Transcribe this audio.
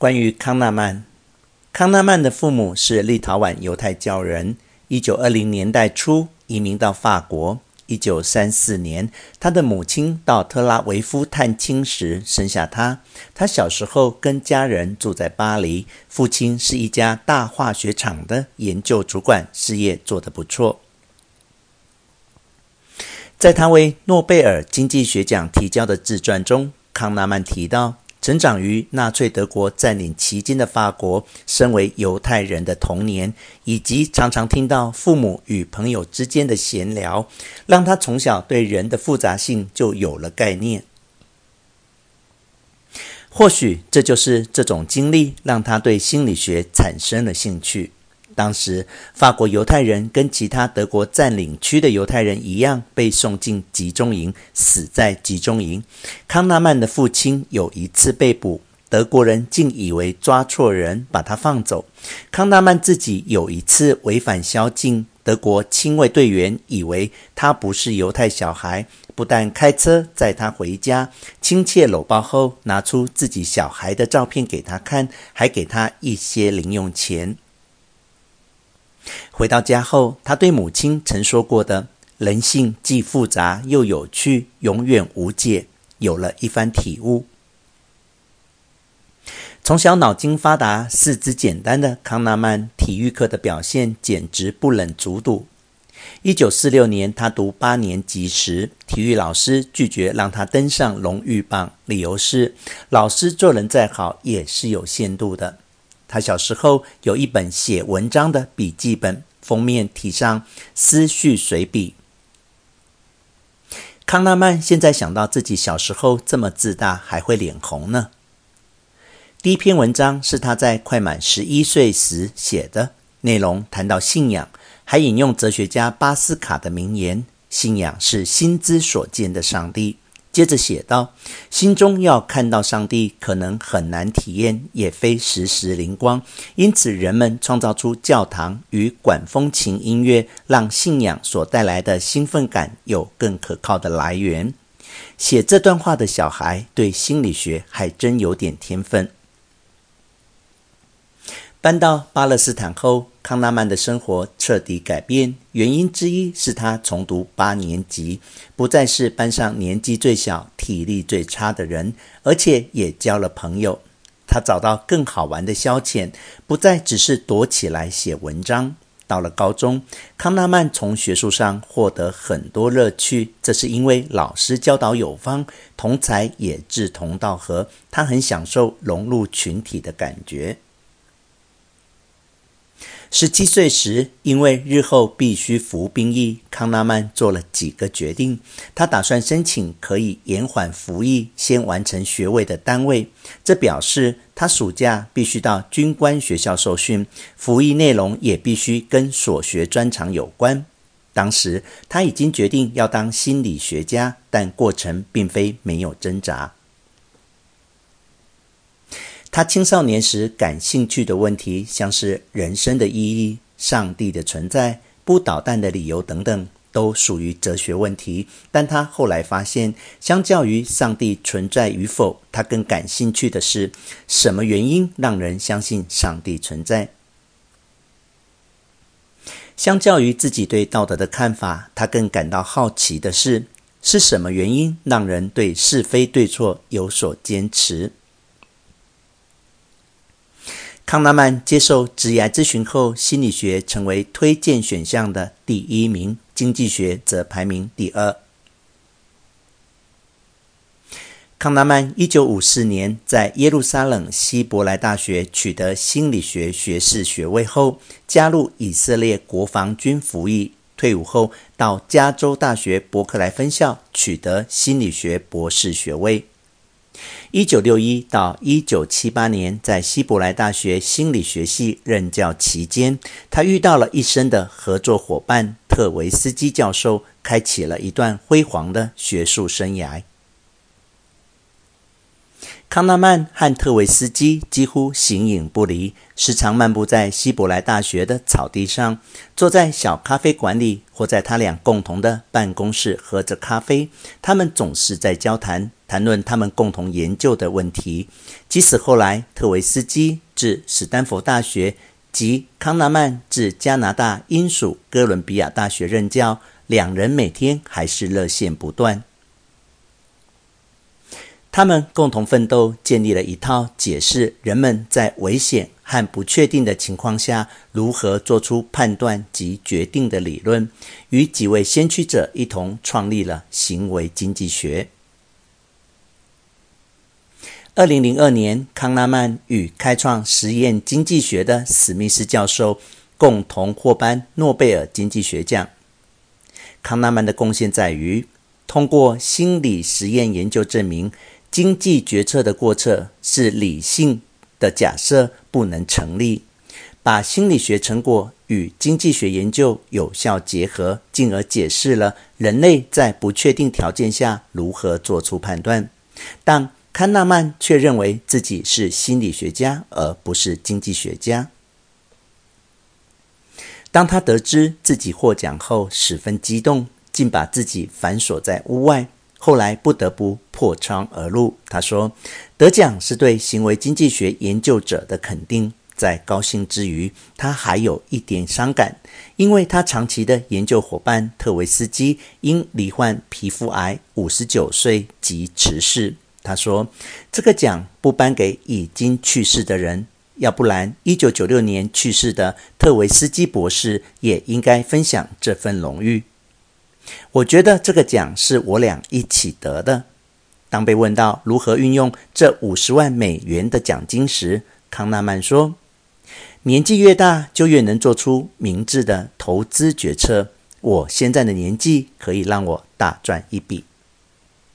关于康纳曼，康纳曼的父母是立陶宛犹太教人，一九二零年代初移民到法国。一九三四年，他的母亲到特拉维夫探亲时生下他。他小时候跟家人住在巴黎，父亲是一家大化学厂的研究主管，事业做得不错。在他为诺贝尔经济学奖提交的自传中，康纳曼提到，成长于纳粹德国占领期间的法国，身为犹太人的童年，以及常常听到父母与朋友之间的闲聊，让他从小对人的复杂性就有了概念。或许这就是这种经历让他对心理学产生了兴趣。当时，法国犹太人跟其他德国占领区的犹太人一样，被送进集中营，死在集中营。康纳曼的父亲有一次被捕，德国人竟以为抓错人，把他放走。康纳曼自己有一次违反宵禁，德国亲卫队员以为他不是犹太小孩，不但开车载他回家，亲切搂抱后，拿出自己小孩的照片给他看，还给他一些零用钱。回到家后，他对母亲曾说过的“人性既复杂又有趣，永远无解”有了一番体悟。从小脑筋发达、四肢简单的康纳曼，体育课的表现简直不忍卒睹。一九四六年，他读八年级时，体育老师拒绝让他登上荣誉榜，理由是老师做人再好也是有限度的。他小时候有一本写文章的笔记本，封面题上“思绪随笔”。康纳曼现在想到自己小时候这么自大，还会脸红呢。第一篇文章是他在快满十一岁时写的，内容谈到信仰，还引用哲学家巴斯卡的名言：“信仰是心之所见的上帝。”接着写道：“心中要看到上帝，可能很难体验，也非时时灵光。因此，人们创造出教堂与管风琴音乐，让信仰所带来的兴奋感有更可靠的来源。”写这段话的小孩对心理学还真有点天分。搬到巴勒斯坦后，康纳曼的生活彻底改变。原因之一是他重读八年级，不再是班上年纪最小、体力最差的人，而且也交了朋友。他找到更好玩的消遣，不再只是躲起来写文章。到了高中，康纳曼从学术上获得很多乐趣，这是因为老师教导有方，同才也志同道合，他很享受融入群体的感觉。十七岁时，因为日后必须服兵役，康纳曼做了几个决定。他打算申请可以延缓服役、先完成学位的单位。这表示他暑假必须到军官学校受训，服役内容也必须跟所学专长有关。当时他已经决定要当心理学家，但过程并非没有挣扎。他青少年时感兴趣的问题，像是人生的意义、上帝的存在、不捣蛋的理由等等，都属于哲学问题。但他后来发现，相较于上帝存在与否，他更感兴趣的是什么原因让人相信上帝存在。相较于自己对道德的看法，他更感到好奇的是，是什么原因让人对是非对错有所坚持。康纳曼接受职业咨询后，心理学成为推荐选项的第一名，经济学则排名第二。康纳曼一九五四年在耶路撒冷希伯来大学取得心理学学士学位后，加入以色列国防军服役。退伍后，到加州大学伯克莱分校取得心理学博士学位。一九六一到一九七八年，在希伯来大学心理学系任教期间，他遇到了一生的合作伙伴特维斯基教授，开启了一段辉煌的学术生涯。康纳曼和特维斯基几乎形影不离，时常漫步在希伯来大学的草地上，坐在小咖啡馆里，或在他俩共同的办公室喝着咖啡。他们总是在交谈。谈论他们共同研究的问题。即使后来特维斯基至史丹佛大学及康纳曼至加拿大英属哥伦比亚大学任教，两人每天还是热线不断。他们共同奋斗，建立了一套解释人们在危险和不确定的情况下如何做出判断及决定的理论，与几位先驱者一同创立了行为经济学。二零零二年，康纳曼与开创实验经济学的史密斯教授共同获颁诺贝尔经济学奖。康纳曼的贡献在于通过心理实验研究证明。经济决策的过程是理性的假设不能成立，把心理学成果与经济学研究有效结合，进而解释了人类在不确定条件下如何做出判断。但康纳曼却认为自己是心理学家，而不是经济学家。当他得知自己获奖后，十分激动，竟把自己反锁在屋外。后来不得不破窗而入。他说：“得奖是对行为经济学研究者的肯定。在高兴之余，他还有一点伤感，因为他长期的研究伙伴特维斯基因罹患皮肤癌，五十九岁即辞世。”他说：“这个奖不颁给已经去世的人，要不然一九九六年去世的特维斯基博士也应该分享这份荣誉。”我觉得这个奖是我俩一起得的。当被问到如何运用这五十万美元的奖金时，康纳曼说：“年纪越大，就越能做出明智的投资决策。我现在的年纪可以让我大赚一笔。”